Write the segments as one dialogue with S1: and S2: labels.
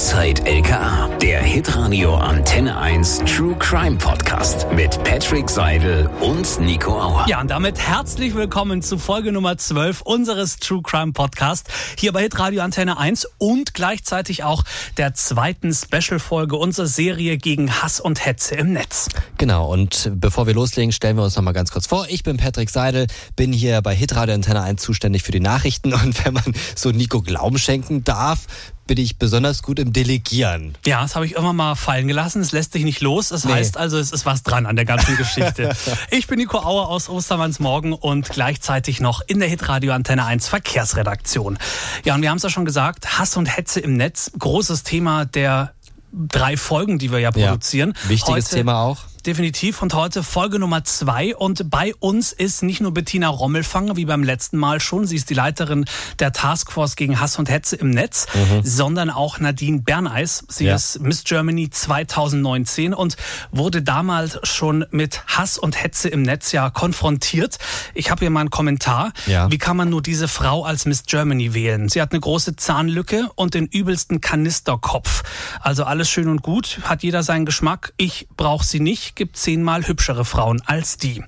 S1: Inside LKA, der Hitradio Antenne 1 True Crime Podcast mit Patrick Seidel und Nico Auer.
S2: Ja, und damit herzlich willkommen zu Folge Nummer 12 unseres True Crime Podcast hier bei Hitradio Antenne 1 und gleichzeitig auch der zweiten Special-Folge unserer Serie gegen Hass und Hetze im Netz.
S3: Genau, und bevor wir loslegen, stellen wir uns noch mal ganz kurz vor. Ich bin Patrick Seidel, bin hier bei Hitradio Antenne 1 zuständig für die Nachrichten und wenn man so Nico Glauben schenken darf, bin ich besonders gut im Delegieren.
S2: Ja, das habe ich immer mal fallen gelassen. Es lässt sich nicht los. Das nee. heißt also, es ist was dran an der ganzen Geschichte. ich bin Nico Auer aus Ostermanns Morgen und gleichzeitig noch in der Hitradio Antenne 1 Verkehrsredaktion. Ja, und wir haben es ja schon gesagt, Hass und Hetze im Netz, großes Thema der drei Folgen, die wir ja produzieren.
S3: Ja, wichtiges
S2: Heute
S3: Thema auch
S2: definitiv. Und heute Folge Nummer zwei. Und bei uns ist nicht nur Bettina Rommelfanger, wie beim letzten Mal schon. Sie ist die Leiterin der Taskforce gegen Hass und Hetze im Netz, mhm. sondern auch Nadine Berneis. Sie ja. ist Miss Germany 2019 und wurde damals schon mit Hass und Hetze im Netz ja konfrontiert. Ich habe hier mal einen Kommentar. Ja. Wie kann man nur diese Frau als Miss Germany wählen? Sie hat eine große Zahnlücke und den übelsten Kanisterkopf. Also alles schön und gut, hat jeder seinen Geschmack. Ich brauche sie nicht gibt zehnmal hübschere Frauen als die.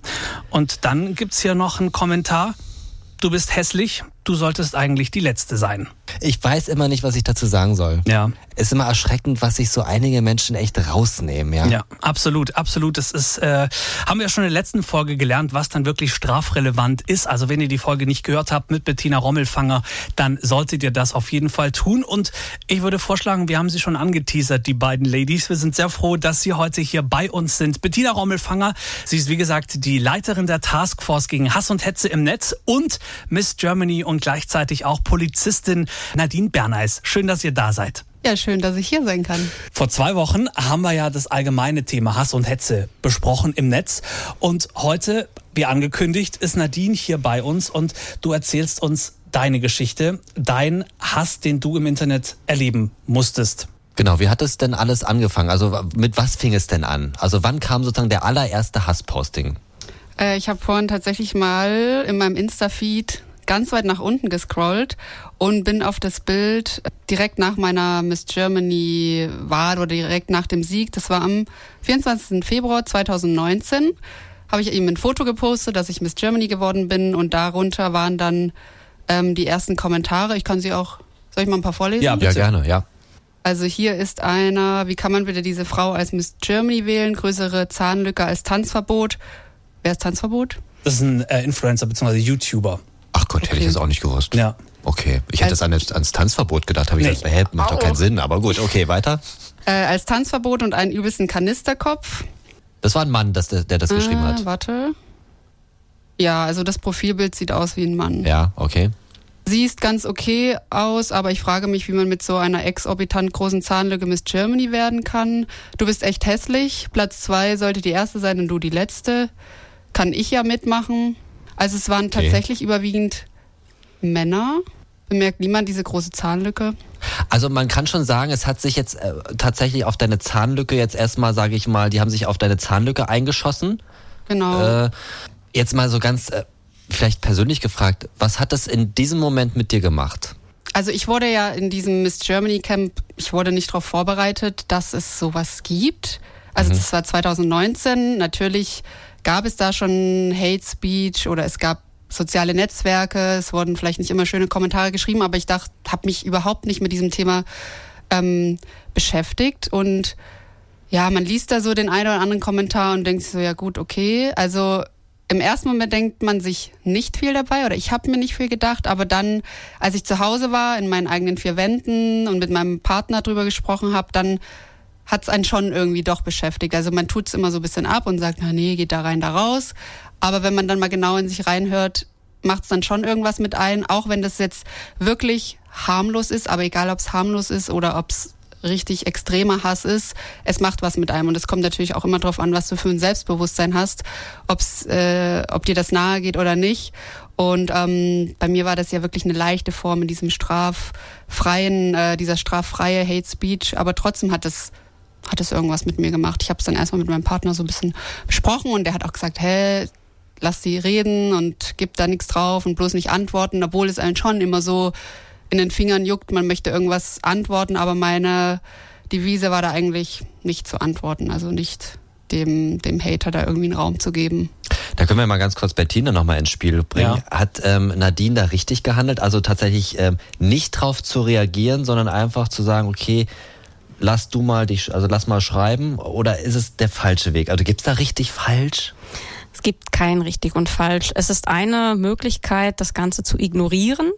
S2: Und dann gibt's hier noch einen Kommentar. Du bist hässlich, du solltest eigentlich die Letzte sein.
S3: Ich weiß immer nicht, was ich dazu sagen soll.
S2: Ja.
S3: Ist immer erschreckend, was sich so einige Menschen echt rausnehmen, ja.
S2: Ja, absolut, absolut. Das ist, äh, haben wir schon in der letzten Folge gelernt, was dann wirklich strafrelevant ist. Also wenn ihr die Folge nicht gehört habt mit Bettina Rommelfanger, dann solltet ihr das auf jeden Fall tun. Und ich würde vorschlagen, wir haben sie schon angeteasert, die beiden Ladies. Wir sind sehr froh, dass sie heute hier bei uns sind. Bettina Rommelfanger, sie ist wie gesagt die Leiterin der Taskforce gegen Hass und Hetze im Netz und Miss Germany und gleichzeitig auch Polizistin Nadine Berneis. Schön, dass ihr da seid.
S4: Ja, schön, dass ich hier sein kann.
S2: Vor zwei Wochen haben wir ja das allgemeine Thema Hass und Hetze besprochen im Netz. Und heute, wie angekündigt, ist Nadine hier bei uns und du erzählst uns deine Geschichte, dein Hass, den du im Internet erleben musstest.
S3: Genau, wie hat es denn alles angefangen? Also mit was fing es denn an? Also wann kam sozusagen der allererste Hassposting?
S4: Äh, ich habe vorhin tatsächlich mal in meinem Insta-Feed ganz weit nach unten gescrollt und bin auf das Bild direkt nach meiner Miss Germany Wahl oder direkt nach dem Sieg, das war am 24. Februar 2019, habe ich eben ein Foto gepostet, dass ich Miss Germany geworden bin und darunter waren dann ähm, die ersten Kommentare. Ich kann sie auch, soll ich mal ein paar vorlesen?
S3: Ja, ja gerne, ja.
S4: Also hier ist einer, wie kann man bitte diese Frau als Miss Germany wählen? Größere Zahnlücke als Tanzverbot. Wer ist Tanzverbot?
S2: Das ist ein äh, Influencer bzw. YouTuber.
S3: Ach Gott, hätte ich das auch nicht gewusst.
S2: Ja.
S3: Okay, ich hätte als, an, ans Tanzverbot gedacht, habe ich nee. gedacht, hä, macht doch keinen Sinn, aber gut, okay, weiter.
S4: Äh, als Tanzverbot und einen übelsten Kanisterkopf.
S3: Das war ein Mann, das, der, der das äh, geschrieben hat.
S4: Warte. Ja, also das Profilbild sieht aus wie ein Mann.
S3: Ja, okay.
S4: Sieht ganz okay aus, aber ich frage mich, wie man mit so einer exorbitant großen Zahnlücke Miss Germany werden kann. Du bist echt hässlich. Platz zwei sollte die erste sein und du die letzte. Kann ich ja mitmachen. Also es waren okay. tatsächlich überwiegend Männer. Bemerkt niemand diese große Zahnlücke?
S3: Also man kann schon sagen, es hat sich jetzt äh, tatsächlich auf deine Zahnlücke jetzt erstmal, sage ich mal, die haben sich auf deine Zahnlücke eingeschossen.
S4: Genau.
S3: Äh, jetzt mal so ganz äh, vielleicht persönlich gefragt, was hat das in diesem Moment mit dir gemacht?
S4: Also ich wurde ja in diesem Miss Germany Camp, ich wurde nicht darauf vorbereitet, dass es sowas gibt. Also mhm. das war 2019. Natürlich gab es da schon Hate Speech oder es gab soziale Netzwerke, es wurden vielleicht nicht immer schöne Kommentare geschrieben, aber ich dachte, habe mich überhaupt nicht mit diesem Thema ähm, beschäftigt und ja, man liest da so den einen oder anderen Kommentar und denkt sich so, ja gut, okay. Also im ersten Moment denkt man sich nicht viel dabei oder ich habe mir nicht viel gedacht, aber dann, als ich zu Hause war, in meinen eigenen vier Wänden und mit meinem Partner drüber gesprochen habe, dann hat es einen schon irgendwie doch beschäftigt. Also man tut es immer so ein bisschen ab und sagt, na nee, geht da rein, da raus. Aber wenn man dann mal genau in sich reinhört, macht es dann schon irgendwas mit ein, auch wenn das jetzt wirklich harmlos ist, aber egal ob es harmlos ist oder ob es richtig extremer Hass ist, es macht was mit einem. Und es kommt natürlich auch immer darauf an, was du für ein Selbstbewusstsein hast, ob's, äh, ob dir das nahe geht oder nicht. Und ähm, bei mir war das ja wirklich eine leichte Form in diesem straffreien, äh, dieser straffreie Hate Speech, aber trotzdem hat es hat es irgendwas mit mir gemacht. Ich habe es dann erstmal mit meinem Partner so ein bisschen besprochen und der hat auch gesagt, hä, lass sie reden und gib da nichts drauf und bloß nicht antworten, obwohl es einen schon immer so in den Fingern juckt, man möchte irgendwas antworten, aber meine Devise war da eigentlich nicht zu antworten, also nicht dem, dem Hater da irgendwie einen Raum zu geben.
S3: Da können wir mal ganz kurz Bettina nochmal ins Spiel bringen. Ja. Hat ähm, Nadine da richtig gehandelt? Also tatsächlich ähm, nicht drauf zu reagieren, sondern einfach zu sagen, okay, lass du mal dich, also lass mal schreiben, oder ist es der falsche Weg? Also gibt's da richtig falsch?
S5: Es gibt kein richtig und falsch. Es ist eine Möglichkeit, das Ganze zu ignorieren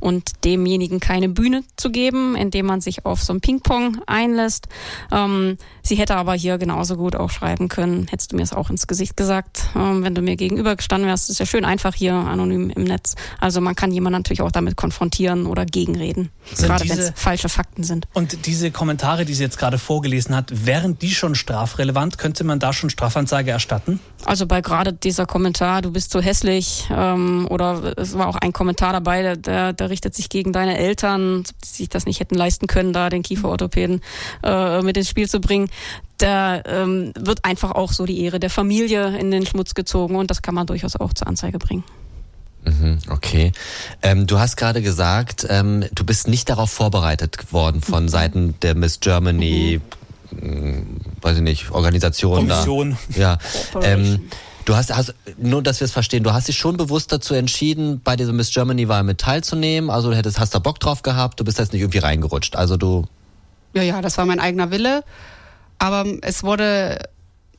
S5: und demjenigen keine Bühne zu geben, indem man sich auf so ein Ping-Pong einlässt. Ähm, sie hätte aber hier genauso gut auch schreiben können, hättest du mir es auch ins Gesicht gesagt, ähm, wenn du mir gegenüber gestanden wärst. Das ist ja schön einfach hier anonym im Netz. Also man kann jemanden natürlich auch damit konfrontieren oder gegenreden, sind gerade wenn es falsche Fakten sind.
S2: Und diese Kommentare, die sie jetzt gerade vorgelesen hat, wären die schon strafrelevant? Könnte man da schon Strafanzeige erstatten?
S5: Also bei gerade dieser Kommentar, du bist zu hässlich, ähm, oder es war auch ein Kommentar dabei, der, der richtet sich gegen deine Eltern, die sich das nicht hätten leisten können, da den Kieferorthopäden äh, mit ins Spiel zu bringen. Da ähm, wird einfach auch so die Ehre der Familie in den Schmutz gezogen und das kann man durchaus auch zur Anzeige bringen.
S3: Mhm, okay. Ähm, du hast gerade gesagt, ähm, du bist nicht darauf vorbereitet worden von mhm. Seiten der Miss Germany, mhm weiß ich nicht, Organisation
S2: Kommission.
S3: da. Ja. Ähm, du hast, hast, nur dass wir es verstehen, du hast dich schon bewusst dazu entschieden, bei dieser Miss Germany-Wahl mit teilzunehmen. Also du hättest, hast da Bock drauf gehabt, du bist jetzt nicht irgendwie reingerutscht. Also du.
S4: Ja, ja, das war mein eigener Wille. Aber es wurde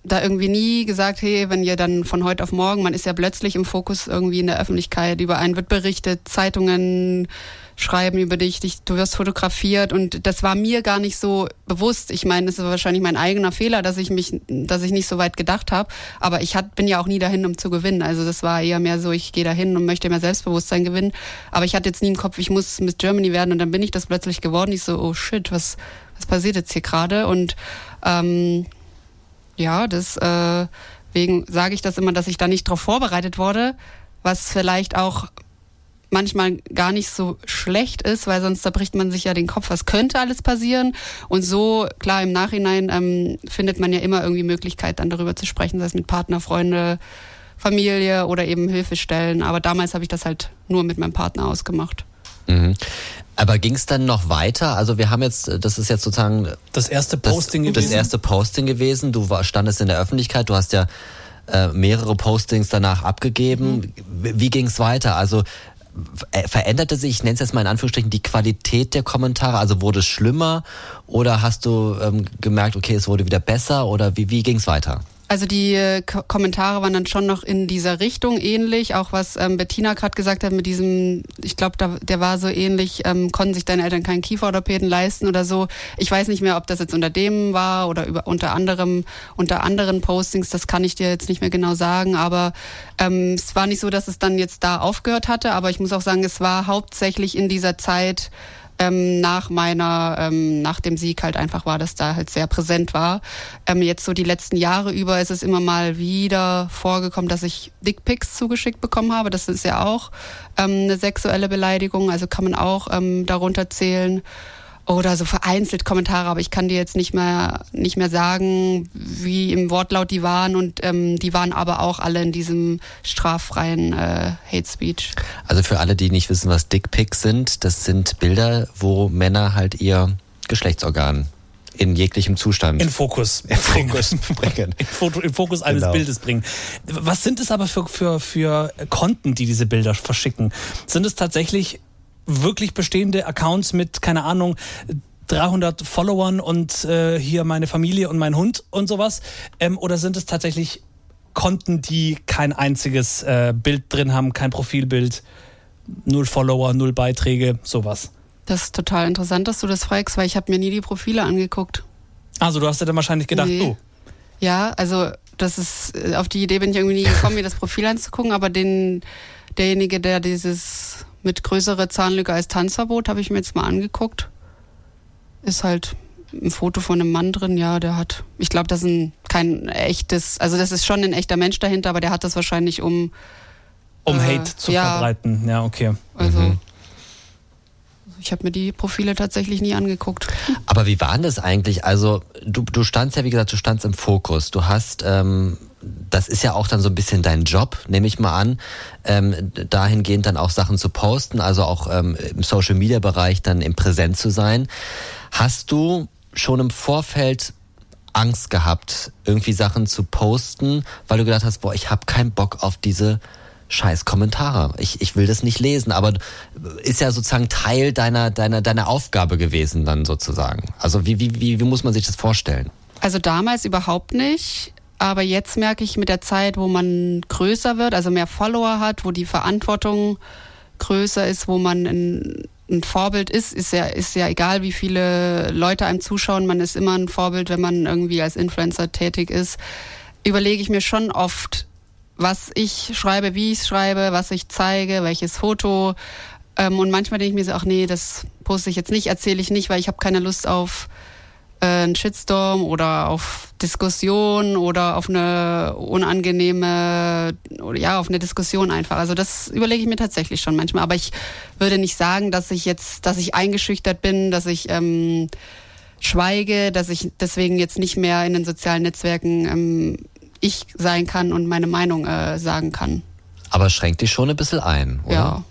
S4: da irgendwie nie gesagt, hey, wenn ihr dann von heute auf morgen, man ist ja plötzlich im Fokus irgendwie in der Öffentlichkeit, über einen wird berichtet, Zeitungen schreiben über dich, dich, du wirst fotografiert und das war mir gar nicht so bewusst. Ich meine, das ist wahrscheinlich mein eigener Fehler, dass ich mich, dass ich nicht so weit gedacht habe, aber ich hat, bin ja auch nie dahin, um zu gewinnen. Also das war eher mehr so, ich gehe dahin und möchte mehr Selbstbewusstsein gewinnen, aber ich hatte jetzt nie im Kopf, ich muss Miss Germany werden und dann bin ich das plötzlich geworden. Ich so, oh shit, was was passiert jetzt hier gerade und ähm, ja, deswegen äh, sage ich das immer, dass ich da nicht darauf vorbereitet wurde, was vielleicht auch manchmal gar nicht so schlecht ist, weil sonst zerbricht man sich ja den Kopf, was könnte alles passieren. Und so, klar, im Nachhinein ähm, findet man ja immer irgendwie Möglichkeit, dann darüber zu sprechen, sei es mit Partner, Freunde, Familie oder eben Hilfestellen. Aber damals habe ich das halt nur mit meinem Partner ausgemacht.
S3: Mhm. Aber ging es dann noch weiter? Also wir haben jetzt, das ist jetzt sozusagen
S2: das erste Posting
S3: das, gewesen. Das erste Posting gewesen. Du war, standest in der Öffentlichkeit, du hast ja äh, mehrere Postings danach abgegeben. Mhm. Wie ging es weiter? Also veränderte sich, ich nenne es jetzt mal in Anführungsstrichen, die Qualität der Kommentare? Also wurde es schlimmer oder hast du ähm, gemerkt, okay, es wurde wieder besser oder wie, wie ging es weiter?
S4: Also die äh, Kommentare waren dann schon noch in dieser Richtung ähnlich, auch was ähm, Bettina gerade gesagt hat mit diesem, ich glaube, der war so ähnlich, ähm, konnten sich deine Eltern keinen Kieferorthopäden leisten oder so. Ich weiß nicht mehr, ob das jetzt unter dem war oder über, unter anderem unter anderen Postings, das kann ich dir jetzt nicht mehr genau sagen, aber ähm, es war nicht so, dass es dann jetzt da aufgehört hatte, aber ich muss auch sagen, es war hauptsächlich in dieser Zeit ähm, nach meiner, ähm, nach dem Sieg halt einfach war, dass da halt sehr präsent war. Ähm, jetzt so die letzten Jahre über ist es immer mal wieder vorgekommen, dass ich Dickpics zugeschickt bekommen habe. Das ist ja auch ähm, eine sexuelle Beleidigung, also kann man auch ähm, darunter zählen oder so vereinzelt Kommentare, aber ich kann dir jetzt nicht mehr nicht mehr sagen, wie im Wortlaut die waren und ähm, die waren aber auch alle in diesem straffreien äh, Hate Speech.
S3: Also für alle, die nicht wissen, was Dickpics sind, das sind Bilder, wo Männer halt ihr Geschlechtsorgan in jeglichem Zustand
S2: in Fokus,
S3: in Fokus
S2: bringen. In, Foto, in Fokus eines genau. Bildes bringen. Was sind es aber für, für, für Konten, die diese Bilder verschicken? Sind es tatsächlich wirklich bestehende Accounts mit, keine Ahnung, 300 Followern und äh, hier meine Familie und mein Hund und sowas? Ähm, oder sind es tatsächlich Konten, die kein einziges äh, Bild drin haben, kein Profilbild, null Follower, null Beiträge, sowas?
S4: Das ist total interessant, dass du das fragst, weil ich habe mir nie die Profile angeguckt.
S2: Also du hast dir dann wahrscheinlich gedacht, nee. oh.
S4: Ja, also das ist äh, auf die Idee bin ich irgendwie nie gekommen, mir das Profil anzugucken, aber den derjenige, der dieses mit größerer Zahnlücke als Tanzverbot, habe ich mir jetzt mal angeguckt. Ist halt ein Foto von einem Mann drin, ja, der hat, ich glaube, das ist ein, kein echtes, also das ist schon ein echter Mensch dahinter, aber der hat das wahrscheinlich um.
S2: Um äh, Hate zu ja, verbreiten, ja, okay.
S4: Also. Mhm. Ich habe mir die Profile tatsächlich nie angeguckt.
S3: Aber wie waren das eigentlich? Also du, du standst ja, wie gesagt, du standst im Fokus. Du hast, ähm, das ist ja auch dann so ein bisschen dein Job, nehme ich mal an, ähm, dahingehend dann auch Sachen zu posten, also auch ähm, im Social-Media-Bereich dann im Präsent zu sein. Hast du schon im Vorfeld Angst gehabt, irgendwie Sachen zu posten, weil du gedacht hast, boah, ich habe keinen Bock auf diese scheiß Kommentare. Ich, ich will das nicht lesen, aber ist ja sozusagen Teil deiner, deiner, deiner Aufgabe gewesen dann sozusagen. Also wie, wie, wie, wie muss man sich das vorstellen?
S4: Also damals überhaupt nicht. Aber jetzt merke ich mit der Zeit, wo man größer wird, also mehr Follower hat, wo die Verantwortung größer ist, wo man ein, ein Vorbild ist, ist ja, ist ja egal, wie viele Leute einem zuschauen, man ist immer ein Vorbild, wenn man irgendwie als Influencer tätig ist, überlege ich mir schon oft, was ich schreibe, wie ich schreibe, was ich zeige, welches Foto. Ähm, und manchmal denke ich mir so, ach nee, das poste ich jetzt nicht, erzähle ich nicht, weil ich habe keine Lust auf äh, einen Shitstorm oder auf Diskussion oder auf eine unangenehme, oder ja, auf eine Diskussion einfach. Also das überlege ich mir tatsächlich schon manchmal. Aber ich würde nicht sagen, dass ich jetzt, dass ich eingeschüchtert bin, dass ich ähm, schweige, dass ich deswegen jetzt nicht mehr in den sozialen Netzwerken ähm, ich sein kann und meine Meinung äh, sagen kann.
S3: Aber schränkt dich schon ein bisschen ein, oder?
S4: Ja,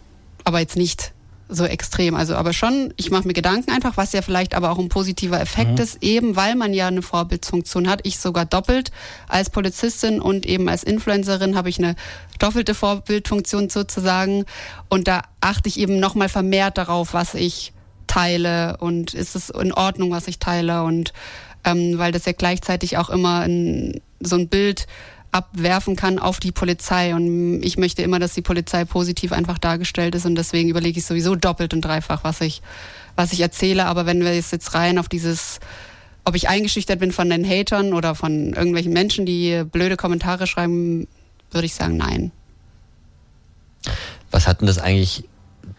S4: aber jetzt nicht so extrem. Also aber schon, ich mache mir Gedanken einfach, was ja vielleicht aber auch ein positiver Effekt mhm. ist, eben weil man ja eine Vorbildfunktion hat. Ich sogar doppelt als Polizistin und eben als Influencerin habe ich eine doppelte Vorbildfunktion sozusagen. Und da achte ich eben nochmal vermehrt darauf, was ich teile und ist es in Ordnung, was ich teile und ähm, weil das ja gleichzeitig auch immer ein, so ein Bild abwerfen kann auf die Polizei. Und ich möchte immer, dass die Polizei positiv einfach dargestellt ist. Und deswegen überlege ich sowieso doppelt und dreifach, was ich, was ich erzähle. Aber wenn wir jetzt rein auf dieses, ob ich eingeschüchtert bin von den Hatern oder von irgendwelchen Menschen, die blöde Kommentare schreiben, würde ich sagen, nein.
S3: Was hat denn das eigentlich,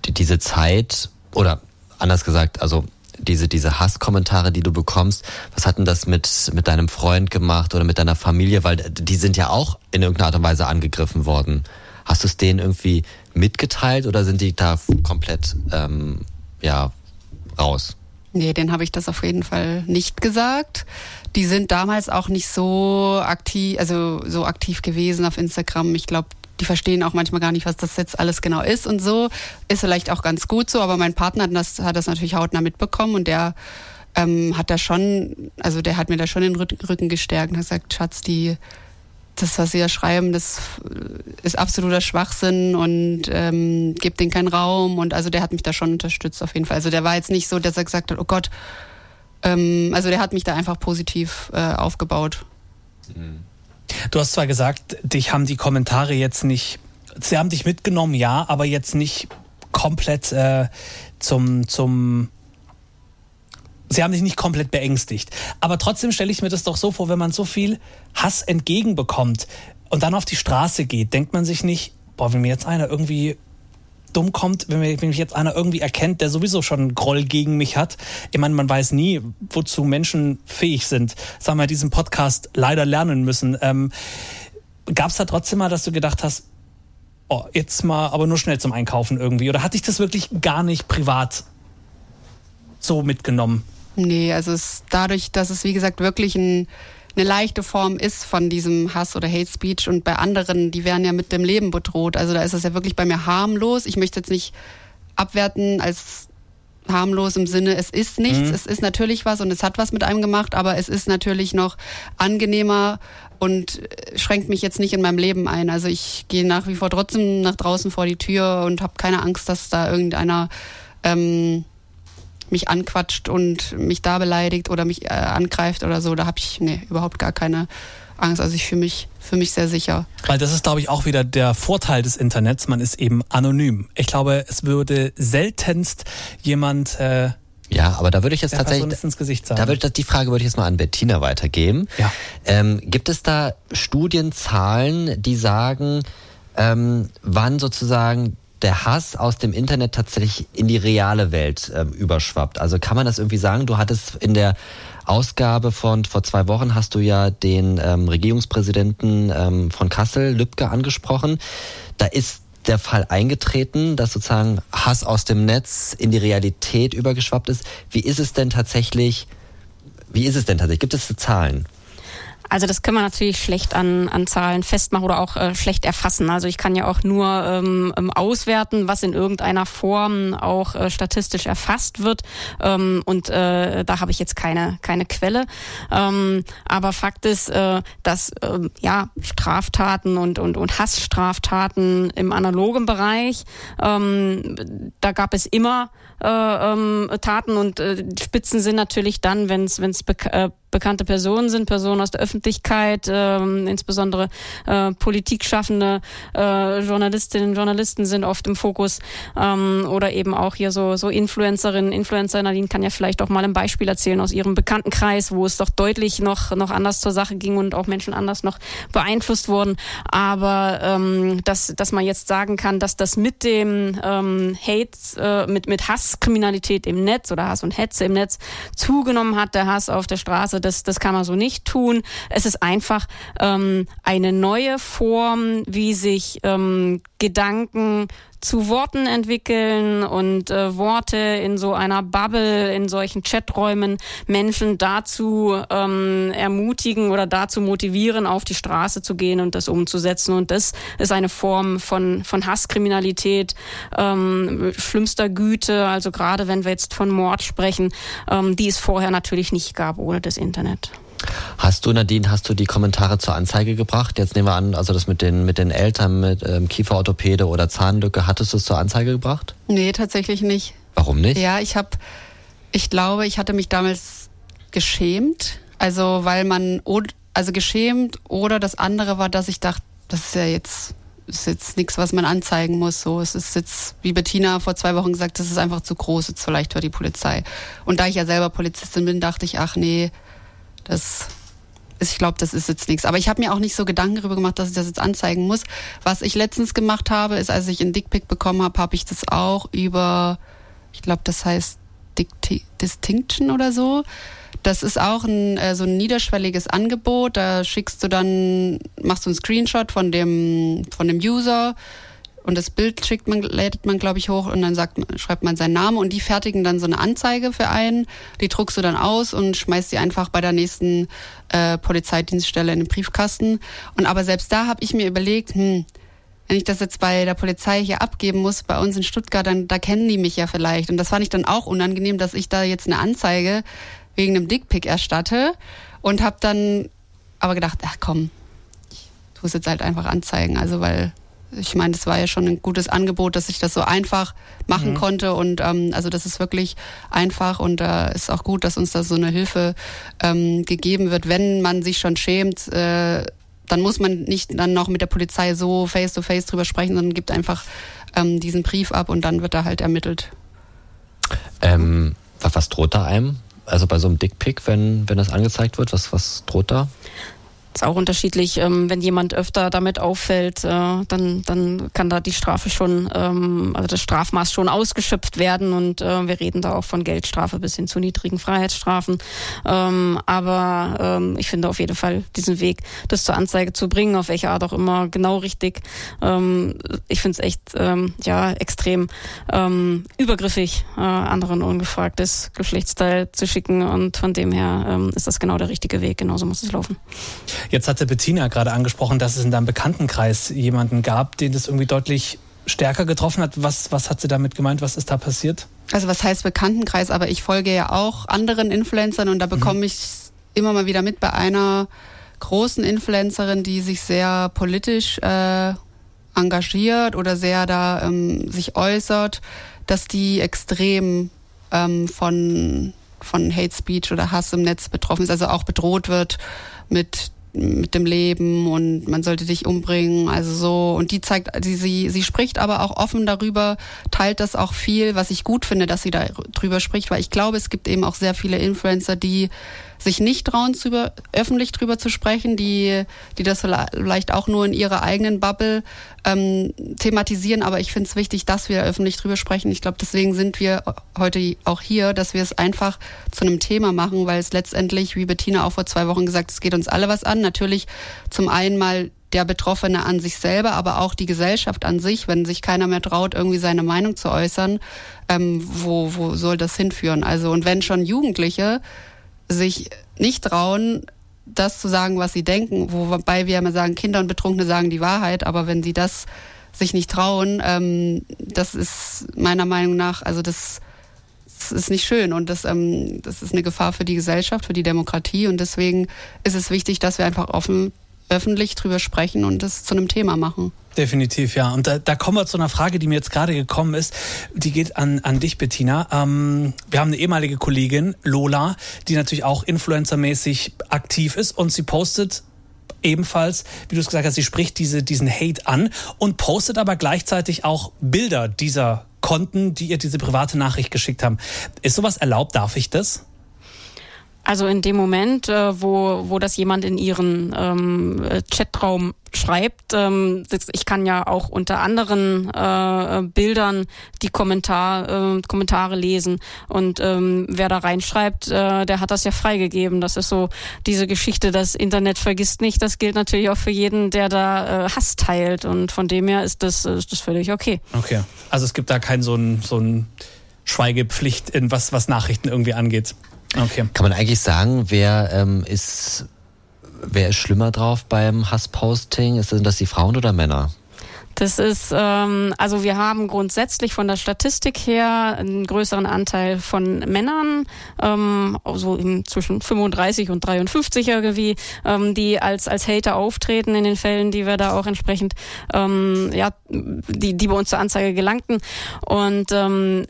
S3: diese Zeit, oder anders gesagt, also diese, diese Hasskommentare, die du bekommst, was hat denn das mit, mit deinem Freund gemacht oder mit deiner Familie? Weil die sind ja auch in irgendeiner Art und Weise angegriffen worden. Hast du es denen irgendwie mitgeteilt oder sind die da komplett ähm, ja, raus?
S4: Nee, denen habe ich das auf jeden Fall nicht gesagt. Die sind damals auch nicht so aktiv, also so aktiv gewesen auf Instagram. Ich glaube, die verstehen auch manchmal gar nicht, was das jetzt alles genau ist und so. Ist vielleicht auch ganz gut so, aber mein Partner hat das, hat das natürlich hautnah mitbekommen und der ähm, hat da schon, also der hat mir da schon den Rücken gestärkt und hat gesagt, Schatz, die, das, was sie da schreiben, das ist absoluter Schwachsinn und ähm, gibt denen keinen Raum. Und also der hat mich da schon unterstützt auf jeden Fall. Also der war jetzt nicht so, dass er gesagt hat, oh Gott, ähm, also der hat mich da einfach positiv äh, aufgebaut.
S2: Mhm. Du hast zwar gesagt, dich haben die Kommentare jetzt nicht, sie haben dich mitgenommen, ja, aber jetzt nicht komplett äh, zum, zum Sie haben dich nicht komplett beängstigt. Aber trotzdem stelle ich mir das doch so vor, wenn man so viel Hass entgegenbekommt und dann auf die Straße geht, denkt man sich nicht, boah, wenn mir jetzt einer irgendwie dumm kommt, wenn, mich jetzt einer irgendwie erkennt, der sowieso schon Groll gegen mich hat. Ich meine, man weiß nie, wozu Menschen fähig sind. Das haben wir in diesem Podcast leider lernen müssen. Ähm, Gab es da trotzdem mal, dass du gedacht hast, oh, jetzt mal aber nur schnell zum Einkaufen irgendwie? Oder hatte ich das wirklich gar nicht privat so mitgenommen?
S4: Nee, also es, dadurch, dass es wie gesagt wirklich ein eine leichte Form ist von diesem Hass oder Hate Speech und bei anderen, die werden ja mit dem Leben bedroht. Also da ist es ja wirklich bei mir harmlos. Ich möchte jetzt nicht abwerten als harmlos im Sinne, es ist nichts, mhm. es ist natürlich was und es hat was mit einem gemacht, aber es ist natürlich noch angenehmer und schränkt mich jetzt nicht in meinem Leben ein. Also ich gehe nach wie vor trotzdem nach draußen vor die Tür und habe keine Angst, dass da irgendeiner ähm, mich anquatscht und mich da beleidigt oder mich äh, angreift oder so, da habe ich nee, überhaupt gar keine Angst. Also ich fühle mich, fühl mich sehr sicher.
S2: Weil das ist, glaube ich, auch wieder der Vorteil des Internets. Man ist eben anonym. Ich glaube, es würde seltenst jemand... Äh,
S3: ja, aber da würde ich jetzt tatsächlich,
S2: ins Gesicht sagen.
S3: da würde die Frage würde ich jetzt mal an Bettina weitergeben.
S2: Ja.
S3: Ähm, gibt es da Studienzahlen, die sagen, ähm, wann sozusagen der Hass aus dem Internet tatsächlich in die reale Welt ähm, überschwappt. Also kann man das irgendwie sagen? Du hattest in der Ausgabe von vor zwei Wochen hast du ja den ähm, Regierungspräsidenten ähm, von Kassel, Lübcke, angesprochen. Da ist der Fall eingetreten, dass sozusagen Hass aus dem Netz in die Realität übergeschwappt ist. Wie ist es denn tatsächlich Wie ist es denn tatsächlich? Gibt es Zahlen?
S5: Also das können wir natürlich schlecht an, an Zahlen festmachen oder auch äh, schlecht erfassen. Also ich kann ja auch nur ähm, ähm, auswerten, was in irgendeiner Form auch äh, statistisch erfasst wird. Ähm, und äh, da habe ich jetzt keine, keine Quelle. Ähm, aber Fakt ist, äh, dass äh, ja Straftaten und, und, und Hassstraftaten im analogen Bereich, ähm, da gab es immer äh, ähm, Taten und äh, Spitzen sind natürlich dann, wenn es äh, bekannte Personen sind, Personen aus der Öffentlichkeit, ähm, insbesondere äh, Politikschaffende, äh, Journalistinnen Journalisten sind oft im Fokus ähm, oder eben auch hier so, so Influencerinnen, Influencer. Nadine kann ja vielleicht auch mal ein Beispiel erzählen aus ihrem Bekanntenkreis, wo es doch deutlich noch, noch anders zur Sache ging und auch Menschen anders noch beeinflusst wurden. Aber ähm, dass, dass man jetzt sagen kann, dass das mit dem ähm, Hate, äh, mit, mit Hasskriminalität im Netz oder Hass und Hetze im Netz zugenommen hat, der Hass auf der Straße, das, das kann man so nicht tun. Es ist einfach ähm, eine neue Form, wie sich ähm, Gedanken zu Worten entwickeln und äh, Worte in so einer Bubble, in solchen Chaträumen Menschen dazu ähm, ermutigen oder dazu motivieren, auf die Straße zu gehen und das umzusetzen. Und das ist eine Form von, von Hasskriminalität ähm, schlimmster Güte, also gerade wenn wir jetzt von Mord sprechen, ähm, die es vorher natürlich nicht gab ohne das Internet.
S3: Hast du, Nadine, hast du die Kommentare zur Anzeige gebracht? Jetzt nehmen wir an, also das mit den, mit den Eltern mit ähm, Kieferorthopäde oder Zahnlücke, hattest du es zur Anzeige gebracht?
S4: Nee, tatsächlich nicht.
S3: Warum nicht?
S4: Ja, ich habe, ich glaube, ich hatte mich damals geschämt. Also, weil man, also geschämt oder das andere war, dass ich dachte, das ist ja jetzt, ist jetzt nichts, was man anzeigen muss. So, es ist jetzt, wie Bettina vor zwei Wochen gesagt, das ist einfach zu groß, jetzt vielleicht für die Polizei. Und da ich ja selber Polizistin bin, dachte ich, ach nee, das ich glaube, das ist jetzt nichts. Aber ich habe mir auch nicht so Gedanken darüber gemacht, dass ich das jetzt anzeigen muss. Was ich letztens gemacht habe, ist, als ich einen Dickpick bekommen habe, habe ich das auch über, ich glaube, das heißt Dicti Distinction oder so. Das ist auch ein, äh, so ein niederschwelliges Angebot. Da schickst du dann, machst du einen Screenshot von dem, von dem User und das Bild schickt man, lädt man, glaube ich, hoch und dann sagt, schreibt man seinen Namen und die fertigen dann so eine Anzeige für einen. Die druckst du dann aus und schmeißt sie einfach bei der nächsten äh, Polizeidienststelle in den Briefkasten. Und aber selbst da habe ich mir überlegt, hm, wenn ich das jetzt bei der Polizei hier abgeben muss, bei uns in Stuttgart, dann da kennen die mich ja vielleicht. Und das fand ich dann auch unangenehm, dass ich da jetzt eine Anzeige wegen einem Dickpick erstatte und habe dann aber gedacht, ach komm, ich tue es jetzt halt einfach anzeigen. Also weil ich meine, das war ja schon ein gutes Angebot, dass ich das so einfach machen mhm. konnte. Und ähm, also das ist wirklich einfach und da äh, ist auch gut, dass uns da so eine Hilfe ähm, gegeben wird, wenn man sich schon schämt. Äh, dann muss man nicht dann noch mit der Polizei so face to face drüber sprechen, sondern gibt einfach ähm, diesen Brief ab und dann wird da halt ermittelt.
S3: Ähm, was droht da einem? Also bei so einem Dickpick, wenn, wenn das angezeigt wird, was, was droht da?
S5: Ist auch unterschiedlich. Ähm, wenn jemand öfter damit auffällt, äh, dann, dann kann da die Strafe schon, ähm, also das Strafmaß schon ausgeschöpft werden und äh, wir reden da auch von Geldstrafe bis hin zu niedrigen Freiheitsstrafen. Ähm, aber ähm, ich finde auf jeden Fall diesen Weg, das zur Anzeige zu bringen, auf welche Art auch immer, genau richtig. Ähm, ich finde es echt ähm, ja extrem ähm, übergriffig, äh, anderen ungefragtes Geschlechtsteil zu schicken und von dem her ähm, ist das genau der richtige Weg. Genauso muss es laufen.
S2: Jetzt hatte Bettina gerade angesprochen, dass es in deinem Bekanntenkreis jemanden gab, den das irgendwie deutlich stärker getroffen hat. Was, was hat sie damit gemeint? Was ist da passiert?
S4: Also was heißt Bekanntenkreis? Aber ich folge ja auch anderen Influencern und da bekomme mhm. ich immer mal wieder mit bei einer großen Influencerin, die sich sehr politisch äh, engagiert oder sehr da ähm, sich äußert, dass die extrem ähm, von von Hate Speech oder Hass im Netz betroffen ist, also auch bedroht wird mit mit dem Leben und man sollte dich umbringen, also so. Und die zeigt, sie, sie, sie spricht aber auch offen darüber, teilt das auch viel, was ich gut finde, dass sie darüber spricht, weil ich glaube, es gibt eben auch sehr viele Influencer, die sich nicht trauen, über, öffentlich drüber zu sprechen, die, die das vielleicht auch nur in ihrer eigenen Bubble ähm, thematisieren. Aber ich finde es wichtig, dass wir öffentlich drüber sprechen. Ich glaube, deswegen sind wir heute auch hier, dass wir es einfach zu einem Thema machen, weil es letztendlich, wie Bettina auch vor zwei Wochen gesagt, es geht uns alle was an. Natürlich zum einen mal der Betroffene an sich selber, aber auch die Gesellschaft an sich, wenn sich keiner mehr traut, irgendwie seine Meinung zu äußern, ähm, wo, wo soll das hinführen? Also und wenn schon Jugendliche sich nicht trauen, das zu sagen, was sie denken, wobei wir immer sagen, Kinder und Betrunkene sagen die Wahrheit, aber wenn sie das sich nicht trauen, ähm, das ist meiner Meinung nach, also das, das ist nicht schön und das, ähm, das ist eine Gefahr für die Gesellschaft, für die Demokratie und deswegen ist es wichtig, dass wir einfach offen öffentlich drüber sprechen und das zu einem Thema machen.
S2: Definitiv, ja. Und da, da kommen wir zu einer Frage, die mir jetzt gerade gekommen ist. Die geht an, an dich, Bettina. Ähm, wir haben eine ehemalige Kollegin, Lola, die natürlich auch influencermäßig aktiv ist und sie postet ebenfalls, wie du es gesagt hast, sie spricht diese, diesen Hate an und postet aber gleichzeitig auch Bilder dieser Konten, die ihr diese private Nachricht geschickt haben. Ist sowas erlaubt? Darf ich das?
S5: Also in dem Moment, äh, wo, wo das jemand in ihren ähm, Chatraum schreibt, ähm, ich kann ja auch unter anderen äh, Bildern die Kommentar, äh, Kommentare lesen und ähm, wer da reinschreibt, äh, der hat das ja freigegeben. Das ist so diese Geschichte, das Internet vergisst nicht. Das gilt natürlich auch für jeden, der da äh, Hass teilt und von dem her ist das, ist das völlig okay.
S2: Okay, also es gibt da kein so ein, so Schweigepflicht in was, was Nachrichten irgendwie angeht.
S3: Okay. Kann man eigentlich sagen, wer ähm, ist, wer ist schlimmer drauf beim Hassposting? Sind das die Frauen oder Männer?
S5: Das ist, ähm, also wir haben grundsätzlich von der Statistik her einen größeren Anteil von Männern, ähm, also zwischen 35 und 53 irgendwie, ähm, die als, als Hater auftreten in den Fällen, die wir da auch entsprechend, ähm, ja, die, die bei uns zur Anzeige gelangten. Und ähm,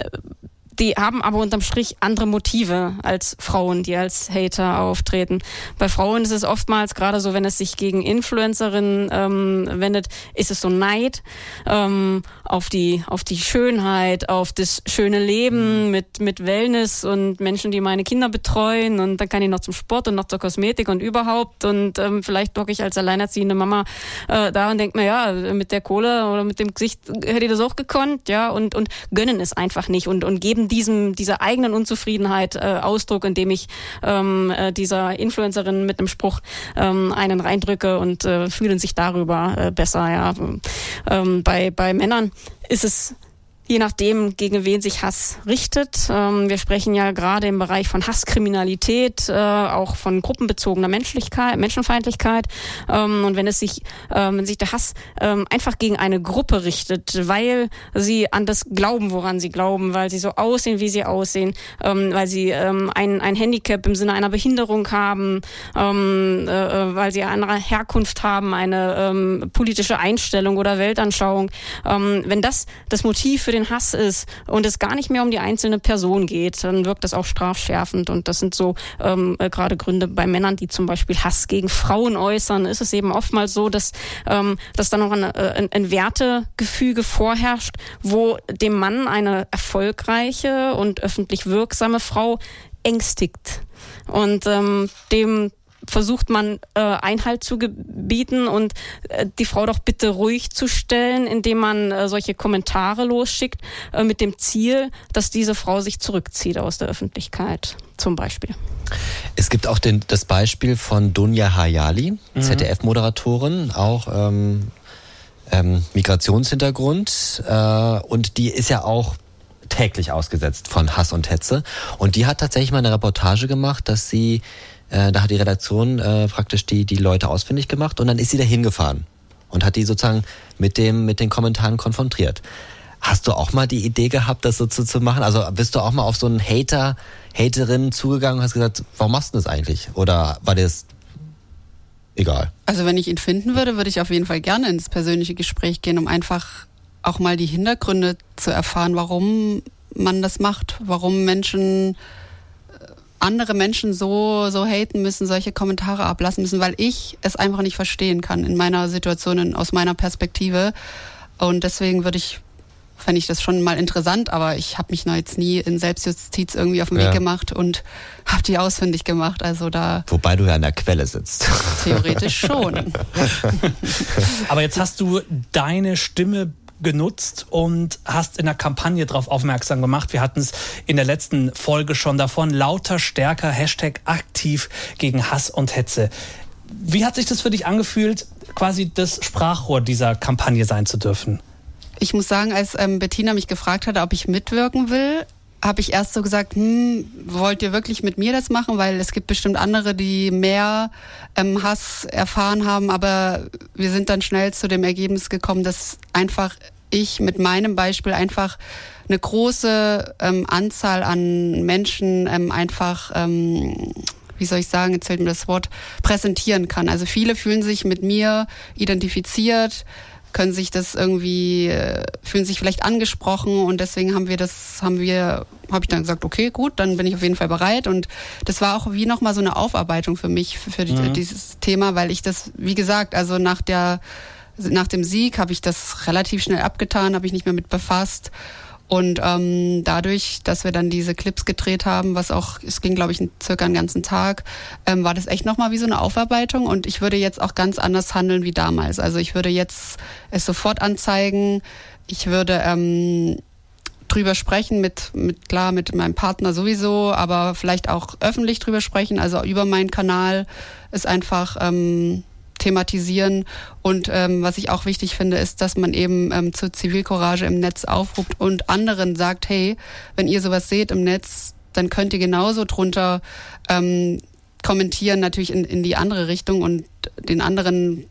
S5: die haben aber unterm Strich andere Motive als Frauen, die als Hater auftreten. Bei Frauen ist es oftmals, gerade so, wenn es sich gegen Influencerinnen ähm, wendet, ist es so Neid ähm, auf die auf die Schönheit, auf das schöne Leben mhm. mit mit Wellness und Menschen, die meine Kinder betreuen und dann kann ich noch zum Sport und noch zur Kosmetik und überhaupt und ähm, vielleicht docke ich als alleinerziehende Mama äh, da und denke mir, ja, mit der Kohle oder mit dem Gesicht hätte ich das auch gekonnt, ja, und und gönnen es einfach nicht und und geben diesem, dieser eigenen Unzufriedenheit äh, Ausdruck, indem ich ähm, äh, dieser Influencerin mit einem Spruch ähm, einen reindrücke und äh, fühlen sich darüber äh, besser. Ja. Ähm, bei, bei Männern ist es je nachdem, gegen wen sich Hass richtet. Ähm, wir sprechen ja gerade im Bereich von Hasskriminalität, äh, auch von gruppenbezogener Menschlichkeit, Menschenfeindlichkeit. Ähm, und wenn es sich, ähm, wenn sich der Hass einfach gegen eine Gruppe richtet, weil sie an das glauben, woran sie glauben, weil sie so aussehen, wie sie aussehen, weil sie ein, ein Handicap im Sinne einer Behinderung haben, äh, äh, weil sie eine andere Herkunft haben, eine politische Einstellung oder Weltanschauung. wenn das das Motiv für den Hass ist und es gar nicht mehr um die einzelne Person geht, dann wirkt das auch strafschärfend. Und das sind so ähm, äh, gerade Gründe bei Männern, die zum Beispiel Hass gegen Frauen äußern. Ist es eben oftmals so, dass, ähm, dass da noch ein, äh, ein, ein Wertegefüge vorherrscht, wo dem Mann eine erfolgreiche und öffentlich wirksame Frau ängstigt. Und ähm, dem versucht man äh, Einhalt zu gebieten und äh, die Frau doch bitte ruhig zu stellen, indem man äh, solche Kommentare losschickt äh, mit dem Ziel, dass diese Frau sich zurückzieht aus der Öffentlichkeit, zum Beispiel.
S3: Es gibt auch den, das Beispiel von Dunja Hayali, mhm. ZDF-Moderatorin, auch ähm, ähm, Migrationshintergrund äh, und die ist ja auch täglich ausgesetzt von Hass und Hetze und die hat tatsächlich mal eine Reportage gemacht, dass sie äh, da hat die Redaktion äh, praktisch die, die Leute ausfindig gemacht und dann ist sie da hingefahren und hat die sozusagen mit dem, mit den Kommentaren konfrontiert. Hast du auch mal die Idee gehabt, das so zu, zu machen? Also bist du auch mal auf so einen Hater, Haterin zugegangen und hast gesagt, warum machst du das eigentlich? Oder war dir das egal?
S4: Also wenn ich ihn finden würde, würde ich auf jeden Fall gerne ins persönliche Gespräch gehen, um einfach auch mal die Hintergründe zu erfahren, warum man das macht, warum Menschen andere Menschen so, so haten müssen, solche Kommentare ablassen müssen, weil ich es einfach nicht verstehen kann in meiner Situation, in, aus meiner Perspektive. Und deswegen würde ich, fände ich das schon mal interessant, aber ich habe mich noch jetzt nie in Selbstjustiz irgendwie auf den ja. Weg gemacht und habe die ausfindig gemacht. Also da.
S3: Wobei du ja an der Quelle sitzt.
S4: Theoretisch schon.
S2: aber jetzt hast du deine Stimme genutzt und hast in der Kampagne darauf aufmerksam gemacht. Wir hatten es in der letzten Folge schon davon. Lauter, stärker, Hashtag aktiv gegen Hass und Hetze. Wie hat sich das für dich angefühlt, quasi das Sprachrohr dieser Kampagne sein zu dürfen?
S4: Ich muss sagen, als ähm, Bettina mich gefragt hatte, ob ich mitwirken will, habe ich erst so gesagt, hm, wollt ihr wirklich mit mir das machen? Weil es gibt bestimmt andere, die mehr ähm, Hass erfahren haben, aber wir sind dann schnell zu dem Ergebnis gekommen, dass einfach ich mit meinem Beispiel einfach eine große ähm, Anzahl an Menschen ähm, einfach, ähm, wie soll ich sagen, jetzt fällt mir das Wort, präsentieren kann. Also viele fühlen sich mit mir identifiziert, können sich das irgendwie, äh, fühlen sich vielleicht angesprochen und deswegen haben wir das, haben wir, habe ich dann gesagt, okay, gut, dann bin ich auf jeden Fall bereit und das war auch wie nochmal so eine Aufarbeitung für mich, für, mhm. dieses Thema, weil ich das, wie gesagt, also nach der, nach dem Sieg habe ich das relativ schnell abgetan, habe ich nicht mehr mit befasst und ähm, dadurch, dass wir dann diese Clips gedreht haben, was auch, es ging, glaube ich, circa einen ganzen Tag, ähm, war das echt nochmal wie so eine Aufarbeitung. Und ich würde jetzt auch ganz anders handeln wie damals. Also ich würde jetzt es sofort anzeigen. Ich würde ähm, drüber sprechen mit, mit klar mit meinem Partner sowieso, aber vielleicht auch öffentlich drüber sprechen, also über meinen Kanal ist einfach ähm, thematisieren. Und ähm, was ich auch wichtig finde, ist, dass man eben ähm, zur Zivilcourage im Netz aufruft und anderen sagt, hey, wenn ihr sowas seht im Netz, dann könnt ihr genauso drunter ähm, kommentieren, natürlich in, in die andere Richtung und den anderen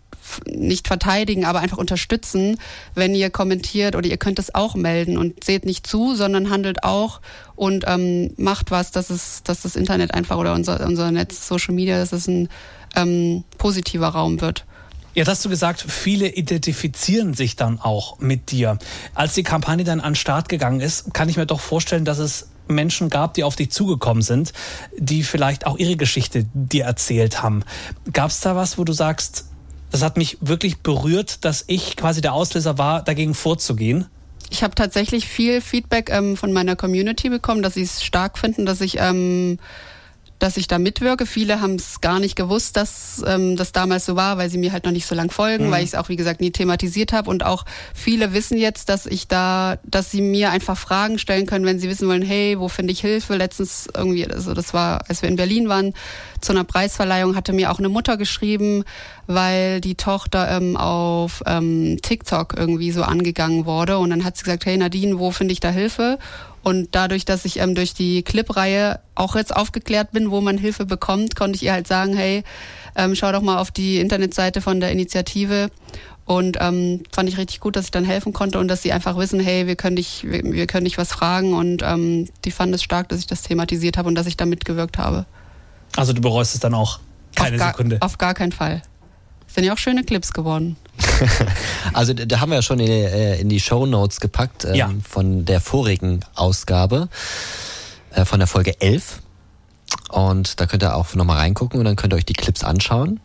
S4: nicht verteidigen, aber einfach unterstützen, wenn ihr kommentiert oder ihr könnt es auch melden und seht nicht zu, sondern handelt auch und ähm, macht was, dass es, dass das Internet einfach oder unser, unser Netz, Social Media, dass es ein ähm, positiver Raum wird.
S2: Jetzt hast du gesagt, viele identifizieren sich dann auch mit dir. Als die Kampagne dann an den Start gegangen ist, kann ich mir doch vorstellen, dass es Menschen gab, die auf dich zugekommen sind, die vielleicht auch ihre Geschichte dir erzählt haben. Gab es da was, wo du sagst, das hat mich wirklich berührt, dass ich quasi der Auslöser war, dagegen vorzugehen?
S4: Ich habe tatsächlich viel Feedback ähm, von meiner Community bekommen, dass sie es stark finden, dass ich ähm, dass ich da mitwirke. Viele haben es gar nicht gewusst, dass ähm, das damals so war, weil sie mir halt noch nicht so lang folgen, mhm. weil ich es auch wie gesagt nie thematisiert habe. Und auch viele wissen jetzt, dass ich da, dass sie mir einfach Fragen stellen können, wenn sie wissen wollen, hey, wo finde ich Hilfe? Letztens irgendwie, also das war, als wir in Berlin waren, zu einer Preisverleihung hatte mir auch eine Mutter geschrieben, weil die Tochter ähm, auf ähm, TikTok irgendwie so angegangen wurde. Und dann hat sie gesagt, hey Nadine, wo finde ich da Hilfe? Und dadurch, dass ich ähm, durch die Clip-Reihe auch jetzt aufgeklärt bin, wo man Hilfe bekommt, konnte ich ihr halt sagen, hey, ähm, schau doch mal auf die Internetseite von der Initiative. Und ähm, fand ich richtig gut, dass ich dann helfen konnte und dass sie einfach wissen, hey, wir können dich, wir, wir können dich was fragen. Und ähm, die fanden es stark, dass ich das thematisiert habe und dass ich da mitgewirkt habe.
S2: Also du bereust es dann auch keine
S4: auf gar,
S2: Sekunde.
S4: Auf gar keinen Fall. Sind ja auch schöne Clips geworden.
S3: also da haben wir ja schon in, äh, in die Show Notes gepackt ähm, ja. von der vorigen Ausgabe, äh, von der Folge 11. Und da könnt ihr auch nochmal reingucken und dann könnt ihr euch die Clips anschauen.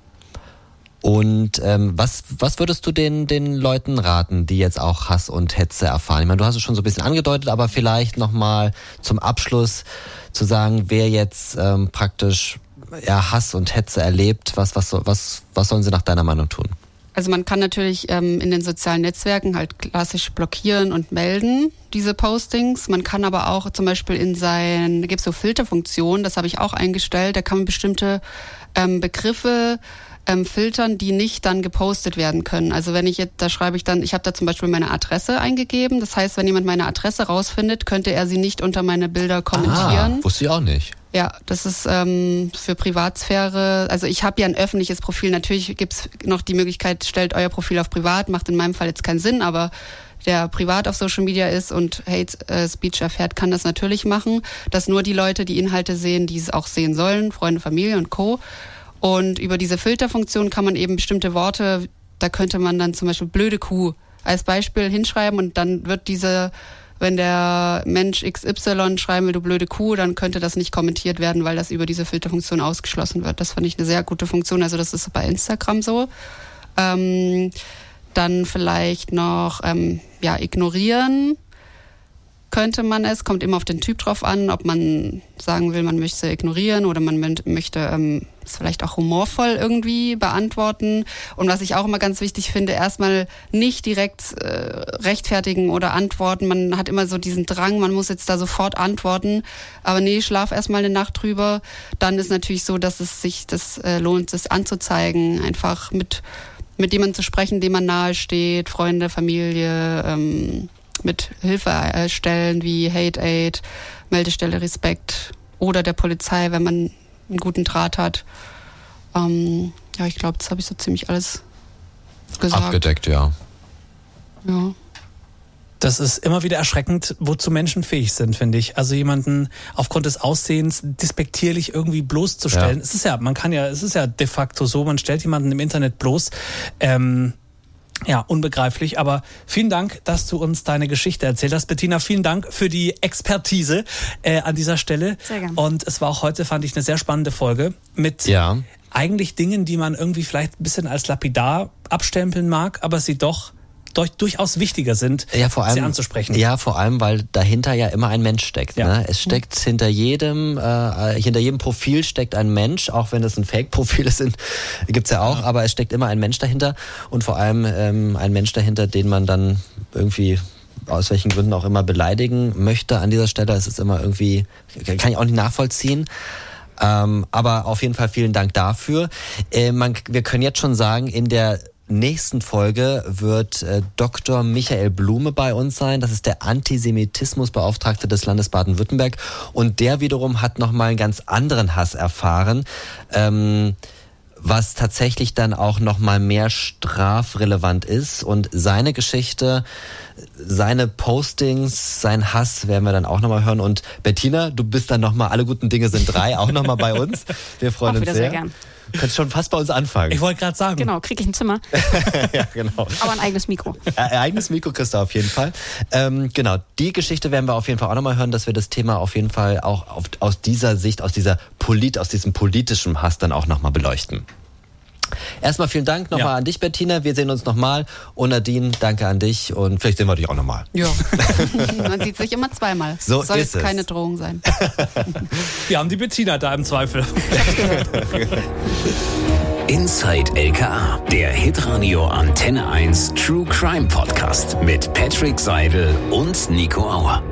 S3: Und ähm, was, was würdest du den, den Leuten raten, die jetzt auch Hass und Hetze erfahren? Ich meine, du hast es schon so ein bisschen angedeutet, aber vielleicht nochmal zum Abschluss zu sagen, wer jetzt ähm, praktisch ja, Hass und Hetze erlebt, was, was, was, was sollen sie nach deiner Meinung tun?
S4: Also man kann natürlich ähm, in den sozialen Netzwerken halt klassisch blockieren und melden, diese Postings. Man kann aber auch zum Beispiel in sein, da gibt es so Filterfunktionen, das habe ich auch eingestellt, da kann man bestimmte ähm, Begriffe ähm, filtern, die nicht dann gepostet werden können. Also wenn ich jetzt, da schreibe ich dann, ich habe da zum Beispiel meine Adresse eingegeben. Das heißt, wenn jemand meine Adresse rausfindet, könnte er sie nicht unter meine Bilder kommentieren.
S3: Ah, wusste ich auch nicht.
S4: Ja, das ist ähm, für Privatsphäre. Also ich habe ja ein öffentliches Profil. Natürlich gibt's noch die Möglichkeit, stellt euer Profil auf privat. Macht in meinem Fall jetzt keinen Sinn, aber der privat auf Social Media ist und Hate äh, Speech erfährt, kann das natürlich machen. Dass nur die Leute die Inhalte sehen, die es auch sehen sollen, Freunde, Familie und Co. Und über diese Filterfunktion kann man eben bestimmte Worte, da könnte man dann zum Beispiel blöde Kuh als Beispiel hinschreiben und dann wird diese, wenn der Mensch XY schreiben will, du blöde Kuh, dann könnte das nicht kommentiert werden, weil das über diese Filterfunktion ausgeschlossen wird. Das fand ich eine sehr gute Funktion. Also das ist bei Instagram so. Ähm, dann vielleicht noch ähm, ja ignorieren könnte man es, kommt immer auf den Typ drauf an, ob man sagen will, man möchte ignorieren oder man möchte ähm, es vielleicht auch humorvoll irgendwie beantworten. Und was ich auch immer ganz wichtig finde, erstmal nicht direkt äh, rechtfertigen oder antworten. Man hat immer so diesen Drang, man muss jetzt da sofort antworten. Aber nee, schlaf erstmal eine Nacht drüber. Dann ist natürlich so, dass es sich das äh, lohnt, das anzuzeigen, einfach mit mit jemandem zu sprechen, dem man nahe steht, Freunde, Familie, ähm, mit Hilfestellen wie Hate Aid, Meldestelle Respekt oder der Polizei, wenn man einen guten Draht hat. Ähm, ja, ich glaube, das habe ich so ziemlich alles gesagt.
S3: Abgedeckt, ja.
S4: Ja.
S2: Das ist immer wieder erschreckend, wozu Menschen fähig sind, finde ich. Also jemanden aufgrund des Aussehens despektierlich irgendwie bloßzustellen.
S3: Ja.
S2: Es ist ja, man kann ja, es ist ja de facto so, man stellt jemanden im Internet bloß. Ähm, ja, unbegreiflich. Aber vielen Dank, dass du uns deine Geschichte erzählt hast. Bettina, vielen Dank für die Expertise äh, an dieser Stelle.
S5: Sehr gern.
S2: Und es war auch heute, fand ich, eine sehr spannende Folge mit
S3: Ja.
S2: eigentlich Dingen, die man irgendwie vielleicht ein bisschen als lapidar abstempeln mag, aber sie doch durchaus wichtiger sind,
S3: Ja, vor allem,
S2: sie anzusprechen.
S3: Ja, vor allem, weil dahinter ja immer ein Mensch steckt.
S2: Ja.
S3: Ne? Es steckt hinter jedem, äh, hinter jedem Profil steckt ein Mensch, auch wenn es ein Fake-Profil ist, in- gibt's ja auch, aber es steckt immer ein Mensch dahinter und vor allem ähm, ein Mensch dahinter, den man dann irgendwie aus welchen Gründen auch immer beleidigen möchte an dieser Stelle. Es ist immer irgendwie, kann ich auch nicht nachvollziehen. Ähm, aber auf jeden Fall vielen Dank dafür. Äh, man, wir können jetzt schon sagen, in der nächsten Folge wird äh, Dr. Michael Blume bei uns sein. Das ist der Antisemitismusbeauftragte des Landes Baden-Württemberg. Und der wiederum hat nochmal einen ganz anderen Hass erfahren. Ähm, was tatsächlich dann auch noch mal mehr strafrelevant ist und seine Geschichte, seine Postings, sein Hass werden wir dann auch noch mal hören und Bettina, du bist dann noch mal alle guten Dinge sind drei auch noch mal bei uns. Wir freuen
S5: Auch
S3: uns sehr.
S5: sehr gern.
S3: Du kannst schon fast bei uns anfangen.
S2: Ich wollte gerade sagen,
S5: Genau, kriege ich ein Zimmer,
S3: ja, genau.
S5: aber ein eigenes Mikro.
S3: Ein eigenes Mikro kriegst du auf jeden Fall. Ähm, genau, die Geschichte werden wir auf jeden Fall auch nochmal hören, dass wir das Thema auf jeden Fall auch auf, aus dieser Sicht, aus dieser Polit, aus diesem politischen Hass dann auch nochmal beleuchten. Erstmal vielen Dank nochmal
S2: Ja.
S3: an dich, Bettina. Wir sehen uns nochmal. Und Nadine, danke an dich. Und vielleicht sehen wir dich auch nochmal.
S4: Ja. Man sieht sich immer zweimal.
S3: So
S4: Soll
S3: ist es.
S4: keine Drohung sein.
S2: wir haben die Bettina da im Zweifel.
S1: Inside LKA, der Hitradio Antenne 1 True Crime Podcast mit Patrick Seidel und Nico Auer.